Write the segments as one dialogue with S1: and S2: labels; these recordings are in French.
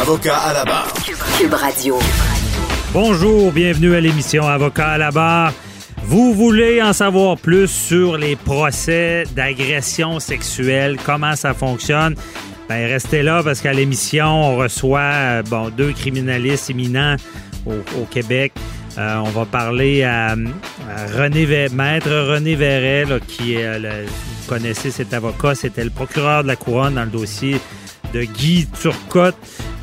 S1: Avocat à la barre.
S2: Cube Radio.
S3: Bonjour, bienvenue à l'émission Avocat à la barre. Vous voulez en savoir plus sur les procès d'agression sexuelle, comment ça fonctionne? Ben, restez là parce qu'à l'émission, on reçoit euh, bon, deux criminalistes éminents au, au Québec. Euh, on va parler à, à René Maître René Verret, là, qui est, euh, le- vous connaissez cet avocat, c'était le procureur de la couronne dans le dossier de Guy Turcotte.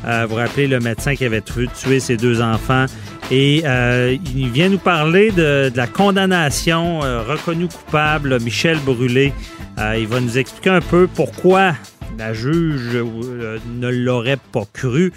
S3: Euh, vous vous rappelez le médecin qui avait tué, ses deux enfants. Et euh, il vient nous parler de, la condamnation euh, reconnue coupable, Michel Brûlé. Il va nous expliquer un peu pourquoi la juge ne l'aurait pas cru.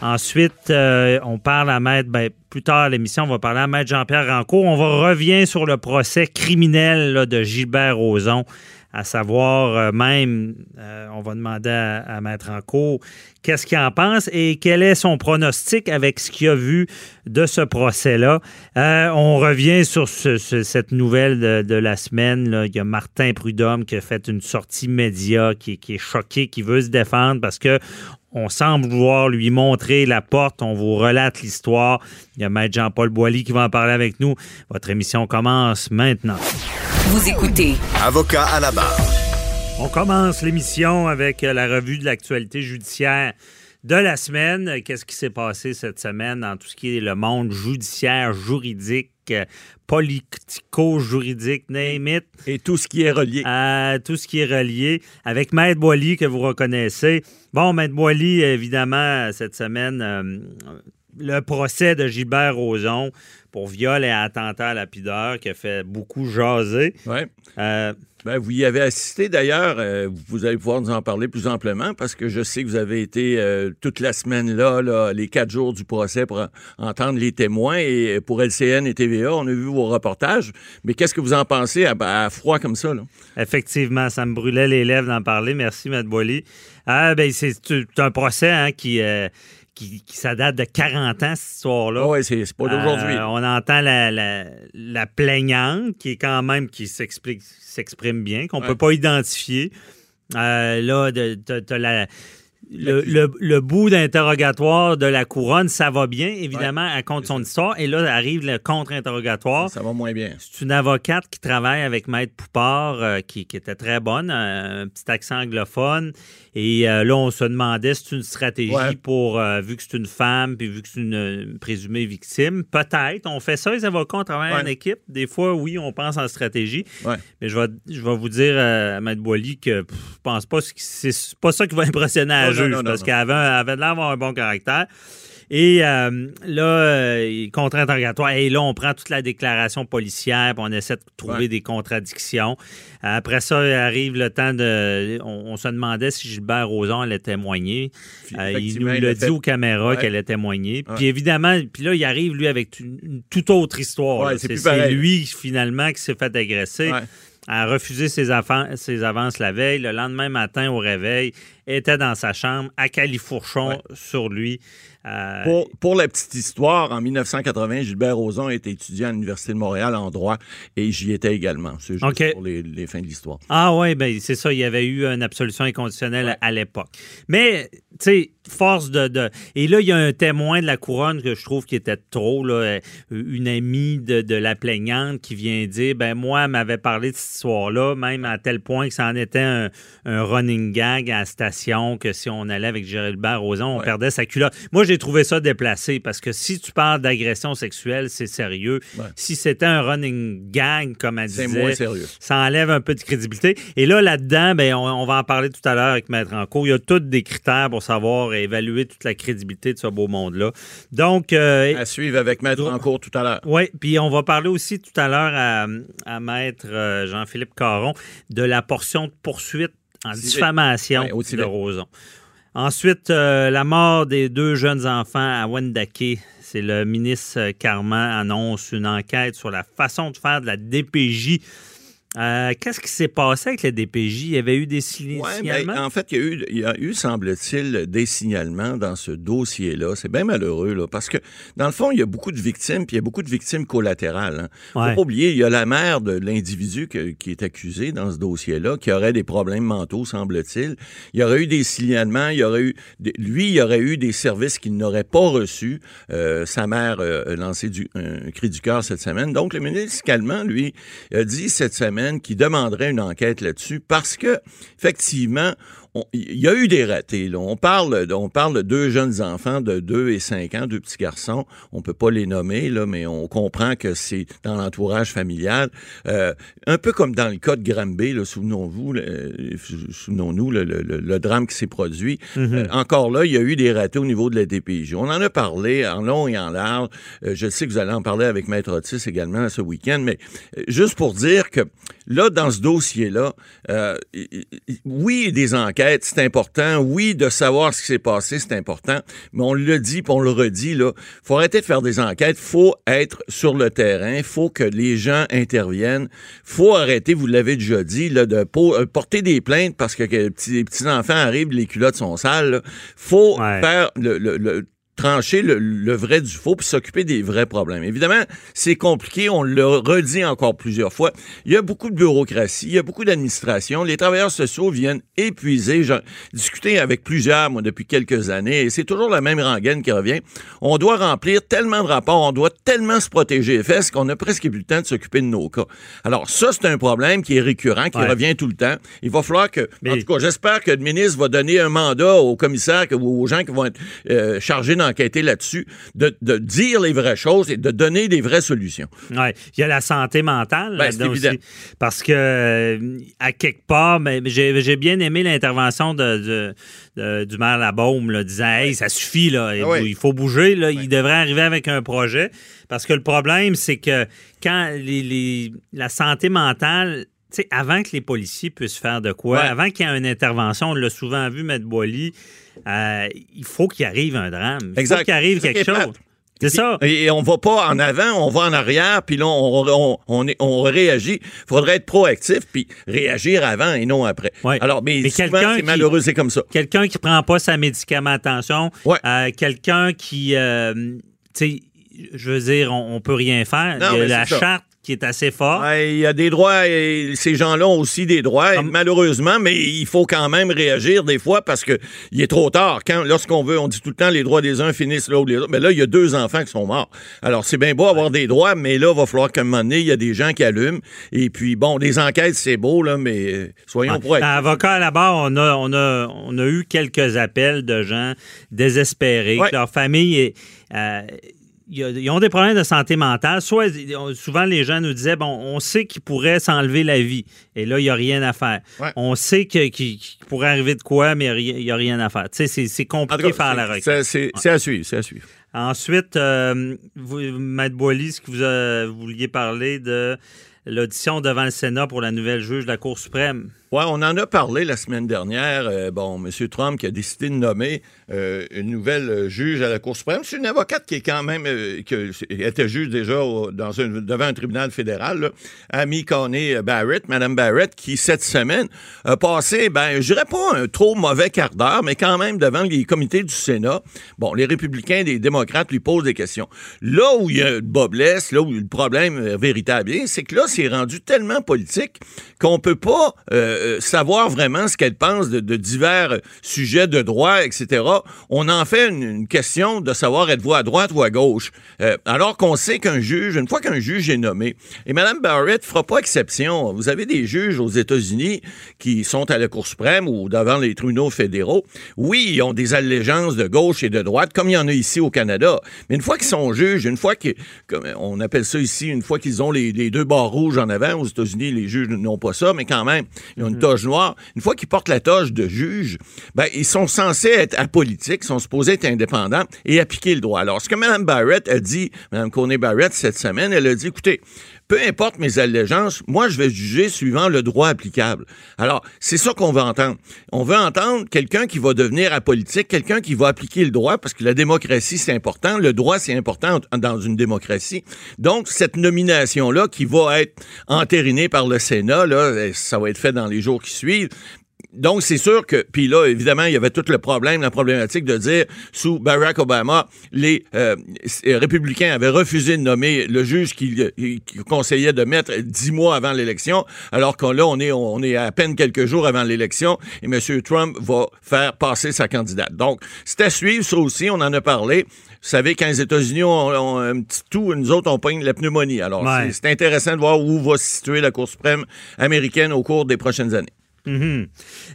S3: Ensuite, on parle à Maître, ben, plus tard à l'émission, on va parler à Maître Jean-Pierre Rancourt. On va revient sur le procès criminel de Gilbert Rozon, à savoir euh, même, euh, on va demander à, Maître Rancourt qu'est-ce qu'il en pense et quel est son pronostic avec ce qu'il a vu de ce procès-là. Euh, on revient sur ce- ce- cette nouvelle de, la semaine. Il y a Martin Prudhomme qui a fait une sortie média qui, qui est choqué, qui veut se défendre parce que on semble vouloir lui montrer la porte. On vous relate l'histoire. Il y a Maître Jean-Paul Boilly qui va en parler avec nous. Votre émission commence maintenant.
S2: Vous écoutez
S1: Avocat à la barre.
S3: On commence l'émission avec euh, la revue de l'actualité judiciaire de la semaine. Euh, Qu'est-ce qui s'est passé cette semaine dans tout ce qui est le monde judiciaire, juridique, euh, politico-juridique, name it?
S4: Et tout ce qui est relié.
S3: à tout ce qui est relié avec Maître Boily que vous reconnaissez. Bon, Maître Boily, évidemment, cette semaine, euh, le procès de Gilbert Rozon pour viol et attentat à la pudeur qui a fait beaucoup jaser.
S4: Ouais.
S3: Euh,
S4: Ben, vous y avez assisté d'ailleurs. euh, vous allez pouvoir nous en parler plus amplement parce que je sais que vous avez été euh, toute la semaine là, là, les quatre jours du procès pour en- entendre les témoins. Et pour LCN et TVA, on a vu vos reportages. Mais qu'est-ce que vous en pensez à, à froid comme ça? Là?
S3: Effectivement, ça me brûlait les lèvres d'en parler. Merci, M. Boily. Ah, ben, c'est un procès hein, qui, qui, qui- ça date de 40 ans, cette histoire-là.
S4: oui, c'est pas d'aujourd'hui.
S3: Euh, on entend la, la, la plaignante qui est quand même qui s'explique s'exprime bien, qu'on
S4: Ouais.
S3: peut pas identifier. Euh, là, de- de la- le, le- le bout d'interrogatoire de la couronne, ça va bien, évidemment, elle compte son histoire. Et là, arrive le contre-interrogatoire.
S4: ça va moins bien.
S3: C'est une avocate qui travaille avec Maître Poupard, euh, qui, qui était très bonne, euh, un petit accent anglophone. Et euh, là, on se demandait si c'est une stratégie
S4: Ouais.
S3: pour, euh, vu que c'est une femme, puis vu que c'est une présumée victime. Peut-être. On fait ça, les avocats, on travaille en
S4: Ouais.
S3: équipe. Des fois, oui, on pense en stratégie.
S4: Ouais.
S3: Mais je vais, je vais vous dire, Maître Boily, que pff, je pense pas que c'est pas ça qui va impressionner la
S4: Non, non,
S3: juge,
S4: non, non,
S3: parce avait, elle avait l'air d'avoir un bon caractère. Et euh, là, euh, contre-interrogatoire. Et là, on prend toute la déclaration policière, puis on essaie de trouver
S4: Ouais.
S3: des contradictions. Après ça, arrive le temps de. On, on se demandait si Gilbert Rozon allait témoigner. Euh, il nous l'a dit aux caméras
S4: Ouais.
S3: qu'elle allait témoigner.
S4: Ouais.
S3: Puis évidemment, puis là, il arrive, lui, avec une, toute autre histoire.
S4: C'est
S3: lui, finalement, qui s'est fait agresser. A refusé ses, ses avances la veille. Le lendemain matin, au réveil, était dans sa chambre, à califourchon
S4: Ouais.
S3: sur lui. Euh,
S4: Pour, pour la petite histoire, en 1980, Gilbert Rozon était étudiant à l'Université de Montréal en droit et j'y étais également. C'est juste pour les, les fins de l'histoire.
S3: Ah oui, ben c'est ça, il y avait eu une absolution inconditionnelle
S4: Ouais.
S3: à l'époque. Mais sais, force de, de- Et là, il y a un témoin de la couronne que je trouve qui était trop, là, euh, une amie de, de la plaignante qui vient dire ben moi, elle m'avait parlé de cette histoire-là, même à tel point que ça en était un, un running gag à la station, que si on allait avec Gilbert Rozon, on perdait sa culotte. Moi, j'ai trouvé ça déplacé parce que si tu parles d'agression sexuelle, c'est sérieux. Si c'était un running gag, comme elle
S4: C'est
S3: disait,
S4: moins sérieux.
S3: ça enlève un peu de crédibilité. Et là, là-dedans, ben, on, on va en parler tout à l'heure avec Maître Rancourt. Il y a tous des critères pour savoir évaluer toute la crédibilité de ce beau monde-là. Donc, euh,
S4: À suivre avec Maître en cours tout à l'heure.
S3: oui, puis on va parler aussi tout à l'heure à, à Maître euh, Jean-Philippe Caron de la portion de poursuite en diffamation
S4: Ouais,
S3: de. Roson. Ensuite, euh, la mort des deux jeunes enfants à Wendake. C'est le ministre Carman annonce une enquête sur la façon de faire de la DPJ. Euh, Qu'est-ce qui s'est passé avec la DPJ? Il y avait eu des
S4: Ouais,
S3: signalements?
S4: ben, en fait, il y a eu, il y a eu semble-t-il, des signalements dans ce dossier-là. C'est bien malheureux, là, parce que, dans le fond, il y a beaucoup de victimes, puis il y a beaucoup de victimes collatérales. Hein. Faut
S3: Ouais.
S4: pas oublier, il y a la mère de l'individu qui est accusé dans ce dossier-là, qui aurait des problèmes mentaux, semble-t-il. Il y aurait eu des signalements, il y aurait eu, des- lui, il y aurait eu des services qu'il n'aurait pas reçus. Euh, sa mère euh, a lancé du, un cri du cœur cette semaine. Donc, le ministre Calment, lui, a dit cette semaine qu'il demanderait une enquête là-dessus parce que, effectivement, il y a eu des ratés. Là. On, parle, de- on parle de deux jeunes enfants de 2 et 5 ans, deux petits garçons. On peut pas les nommer, là, mais on comprend que c'est dans l'entourage familial. Euh, un peu comme dans le cas de Granby, souvenons-vous, euh, souvenons-nous le, le- le- le drame qui s'est produit. Euh, encore là, il y a eu des ratés au niveau de la DPJ. On en a parlé en long et en large. Je sais que vous allez en parler avec Maître Otis également ce week-end, mais juste pour dire que là, dans ce dossier-là, euh, i- i- oui, des enquêtes, c'est important. Oui, de savoir ce qui s'est passé, c'est important. Mais on le dit, puis on le redit, là, faut arrêter de faire des enquêtes. faut être sur le terrain. faut que les gens interviennent. faut arrêter, vous l'avez déjà dit, là, de euh, porter des plaintes parce que, les petits, les petits-enfants arrivent, les culottes sont sales. là. faut
S3: Ouais.
S4: faire le- le- le trancher le, le vrai du faux puis s'occuper des vrais problèmes. Évidemment, c'est compliqué, on le redit encore plusieurs fois. Il y a beaucoup de bureaucratie, il y a beaucoup d'administration. Les travailleurs sociaux viennent épuisés. J'ai discuté avec plusieurs, moi, depuis quelques années, et c'est toujours la même rengaine qui revient. On doit remplir tellement de rapports, on doit tellement se protéger les fesses qu'on a presque plus le temps de s'occuper de nos cas. Alors ça, c'est un problème qui est récurrent, qui
S3: Ouais.
S4: revient tout le temps. Il va falloir que, en tout cas, j'espère que le ministre va donner un mandat au commissaire que- ou aux gens qui vont être euh, chargés d'enquêter là-dessus, de, de dire les vraies choses et de donner des vraies solutions.
S3: Ouais. Il y a la santé mentale
S4: Ben, évident.
S3: aussi. Parce que, euh, à quelque part, ben, j'ai bien aimé l'intervention de, du maire Labaume, là, disant Hey, ça suffit, là, il,
S4: Ah oui.
S3: il faut bouger, là, il devrait arriver avec un projet. Parce que le problème, c'est que quand les, les- la santé mentale. Avant que les policiers puissent faire de quoi,
S4: Ouais.
S3: avant qu'il y ait une intervention, on l'a souvent vu, M. Boily, euh, il faut qu'il arrive un drame. Il
S4: Exact.
S3: faut qu'il arrive quelque chose. C'est ça.
S4: Et on va pas en avant, on va en arrière, puis là, on, on, on, est- on réagit. faudrait être proactif, puis réagir avant et non après.
S3: Ouais.
S4: Alors, mais,
S3: Mais
S4: souvent, c'est
S3: qui-
S4: malheureux, c'est comme ça.
S3: quelqu'un qui prend pas sa médicamentation,
S4: Ouais.
S3: euh, quelqu'un qui, euh, tu sais, je veux dire, on, peut rien faire.
S4: Non,
S3: Il y a
S4: mais
S3: la
S4: ça.
S3: charte qui est assez.
S4: Ouais, Il y a des droits, et ces gens-là ont aussi des droits,
S3: Comme-
S4: malheureusement, mais il faut quand même réagir des fois parce que il est trop tard. Quand, lorsqu'on veut, on dit tout le temps les droits des uns finissent là où les autres. Mais là, il y a deux enfants qui sont morts. Alors, c'est bien beau avoir des droits, mais là, il va falloir qu'à un moment donné, il y a des gens qui allument. Et puis, bon, des enquêtes, c'est beau, là, mais soyons
S3: Ouais.
S4: proactifs.
S3: Avocat à la barre, on a, on, a, on a eu quelques appels de gens désespérés,
S4: Ouais.
S3: que leur famille est. euh, ils ont des problèmes de santé mentale. Soit, souvent, les gens nous disaient, bon, on sait qu'ils pourraient s'enlever la vie. Et là, il n'y a rien à faire.
S4: Ouais.
S3: On sait qu'il pourrait arriver de quoi, mais il n'y a, rien à faire. Tu sais, c'est- compliqué de faire la requête.
S4: c'est- à suivre, c'est à suivre.
S3: Ensuite, euh, vous, Maître Boily, ce que vous, euh, vous vouliez parler de l'audition devant le Sénat pour la nouvelle juge de la Cour suprême?
S4: Ouais, on en a parlé la semaine dernière. Euh, bon, M. Trump qui a décidé de nommer euh, une nouvelle euh, juge à la Cour suprême. C'est une avocate qui est quand même qui était juge déjà devant un tribunal fédéral, là. Amy Coney Barrett, Madame Barrett, qui cette semaine a passé, ben, je dirais pas un trop mauvais quart d'heure, mais quand même devant les comités du Sénat. Bon, les républicains et les démocrates lui posent des questions. Là où il y a le bas blesse, là où le problème véritable est, c'est que là, c'est rendu tellement politique qu'on peut pas euh, euh, savoir vraiment ce qu'elle pense de, divers sujets de droit, etc. On en fait une, question de savoir êtes-vous à droite ou à gauche. Euh, alors qu'on sait qu'un juge, une fois qu'un juge est nommé, et Mme Barrett fera pas exception. Vous avez des juges aux États-Unis qui sont à la Cour suprême ou devant les tribunaux fédéraux. Oui, ils ont des allégeances de gauche et de droite, comme il y en a ici au Canada. Mais une fois qu'ils sont juges, une fois qu'ils, comme on appelle ça ici, une fois qu'ils ont les, les deux barres rouges en avant, aux États-Unis, les juges n'ont pas ça, mais quand même, ils ont une toge noire. Une fois qu'ils portent la toge de juge, ben, ils sont censés être apolitiques, sont supposés être indépendants et appliquer le droit. Alors, ce que Mme Barrett a dit, Mme Coney Barrett, cette semaine, elle a dit, écoutez, peu importe mes allégeances, moi, je vais juger suivant le droit applicable. Alors, c'est ça qu'on veut entendre. On veut entendre quelqu'un qui va devenir apolitique, quelqu'un qui va appliquer le droit, parce que la démocratie, c'est important. Le droit, c'est important dans une démocratie. Donc, cette nomination-là, qui va être entérinée par le Sénat, là, ça va être fait dans les jours qui suivent, donc, c'est sûr que, puis là, évidemment, il y avait tout le problème, la problématique de dire, sous Barack Obama, les euh, républicains avaient refusé de nommer le juge qui, qui, conseillait de mettre dix mois avant l'élection, alors que là, on est, on est à peine quelques jours avant l'élection et M. Trump va faire passer sa candidate. Donc, c'est à suivre, ça aussi, on en a parlé. Vous savez, quand les États-Unis ont, ont un petit tout, nous autres, on pogne la pneumonie. Alors,
S3: Ouais.
S4: c'est intéressant de voir où va se situer la Cour suprême américaine au cours des prochaines années.
S3: Mhm.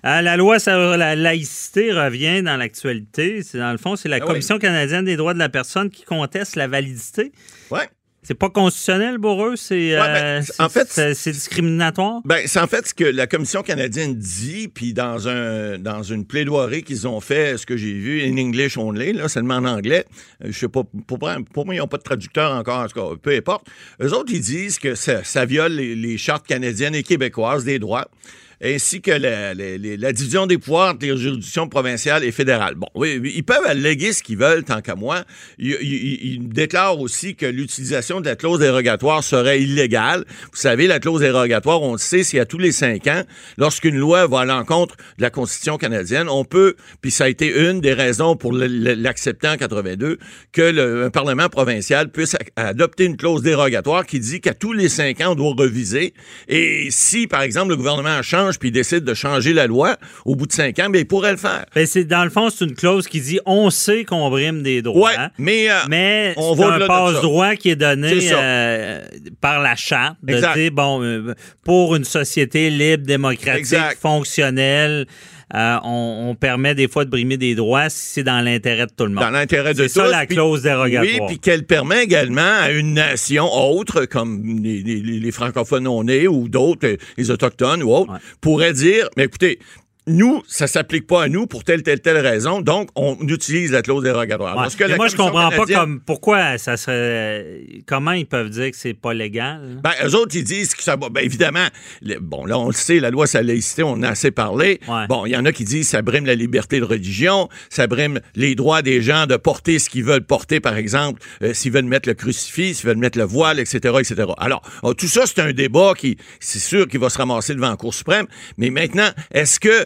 S3: Euh, la loi sur la laïcité revient dans l'actualité. C'est dans le fond, c'est la
S4: Ah oui.
S3: Commission canadienne des droits de la personne qui conteste la validité.
S4: Ouais.
S3: C'est pas constitutionnel pour eux, c'est
S4: Ouais, ben,
S3: euh,
S4: en fait,
S3: c'est discriminatoire?
S4: Ben, c'est en fait ce que la Commission canadienne dit, puis dans un dans une plaidoirie qu'ils ont fait, ce que j'ai vu, in English only, là, seulement en anglais. Euh, Je sais pas, pour, pour moi, ils n'ont pas de traducteur encore, en tout cas, peu importe. Eux autres, ils disent que ça, ça viole les, les chartes canadiennes et québécoises des droits ainsi que la, la- la- division des pouvoirs les juridictions provinciales et fédérales. Bon, oui, ils peuvent alléguer ce qu'ils veulent, tant qu'à moi. Ils, ils- ils déclarent aussi que l'utilisation de la clause dérogatoire serait illégale. Vous savez, la clause dérogatoire, on le sait, c'est à tous les cinq ans. Lorsqu'une loi va à l'encontre de la Constitution canadienne, on peut, puis ça a été une des raisons pour l'accepter en 82, que le un Parlement provincial puisse adopter une clause dérogatoire qui dit qu'à tous les cinq ans, on doit reviser. Et si, par exemple, le gouvernement change puis décide de changer la loi au bout de cinq ans, bien, il pourrait le faire.
S3: Ben, c'est dans le fond, c'est une clause qui dit on sait qu'on brime des droits.
S4: Ouais, mais, euh,
S3: mais
S4: on
S3: c'est un passe-droit qui est donné euh, par la charte de
S4: Exact.
S3: dire bon euh, pour une société libre, démocratique,
S4: Exact.
S3: fonctionnelle, euh, on, on permet des fois de brimer des droits si c'est dans l'intérêt de tout le monde.
S4: dans l'intérêt de
S3: C'est ça
S4: tous,
S3: la clause dérogatoire.
S4: Oui, puis qu'elle permet également à une nation autre, comme les, les- les francophones non nés ou d'autres, les autochtones ou autres,
S3: Ouais.
S4: pourrait dire, mais écoutez, nous, ça s'applique pas à nous pour telle, telle, telle raison, donc on utilise la clause dérogatoire.
S3: Ouais.
S4: Parce que
S3: Mais
S4: la
S3: moi, je comprends pas comme pourquoi ça serait. Comment ils peuvent dire que c'est pas légal?
S4: Ben, eux autres, ils disent que ça va. Ben, évidemment, bon, là, on le sait, la loi sur la laïcité, on en a assez parlé.
S3: Ouais.
S4: Bon, il y en a qui disent que ça brime la liberté de religion, ça brime les droits des gens de porter ce qu'ils veulent porter, par exemple, euh, s'ils veulent mettre le crucifix, s'ils veulent mettre le voile, etc., etc. Alors, oh, tout ça, c'est un débat qui, c'est sûr qu'il va se ramasser devant la Cour suprême. Mais maintenant, est-ce que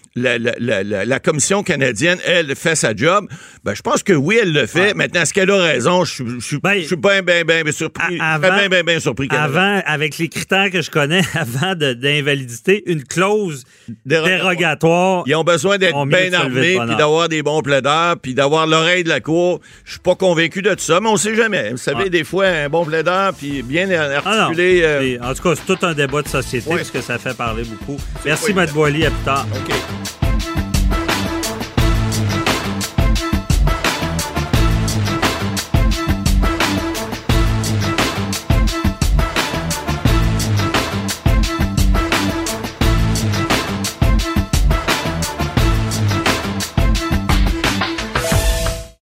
S4: la, la- la- la- la Commission canadienne, elle, fait sa job? Ben, je pense que oui, elle le fait. Maintenant, est-ce qu'elle a raison? Je suis- je
S3: Ben,
S4: je suis bien, bien, bien bien surpris. Bien, bien, bien
S3: avant, avec les critères que je connais, avant d'invalidité, une clause
S4: Dérogatoire.
S3: dérogatoire.
S4: Ils ont besoin d'être bien armés, puis d'avoir des bons plaideurs, puis d'avoir l'oreille de la cour. Je suis pas convaincu de tout ça, mais on sait jamais. Vous savez, des fois, un bon plaideur, puis bien
S3: Ah
S4: articulé. euh,
S3: En tout cas, c'est tout un débat de société
S4: Ouais.
S3: puisque ça fait parler beaucoup. Merci. Matt Boily. À plus tard.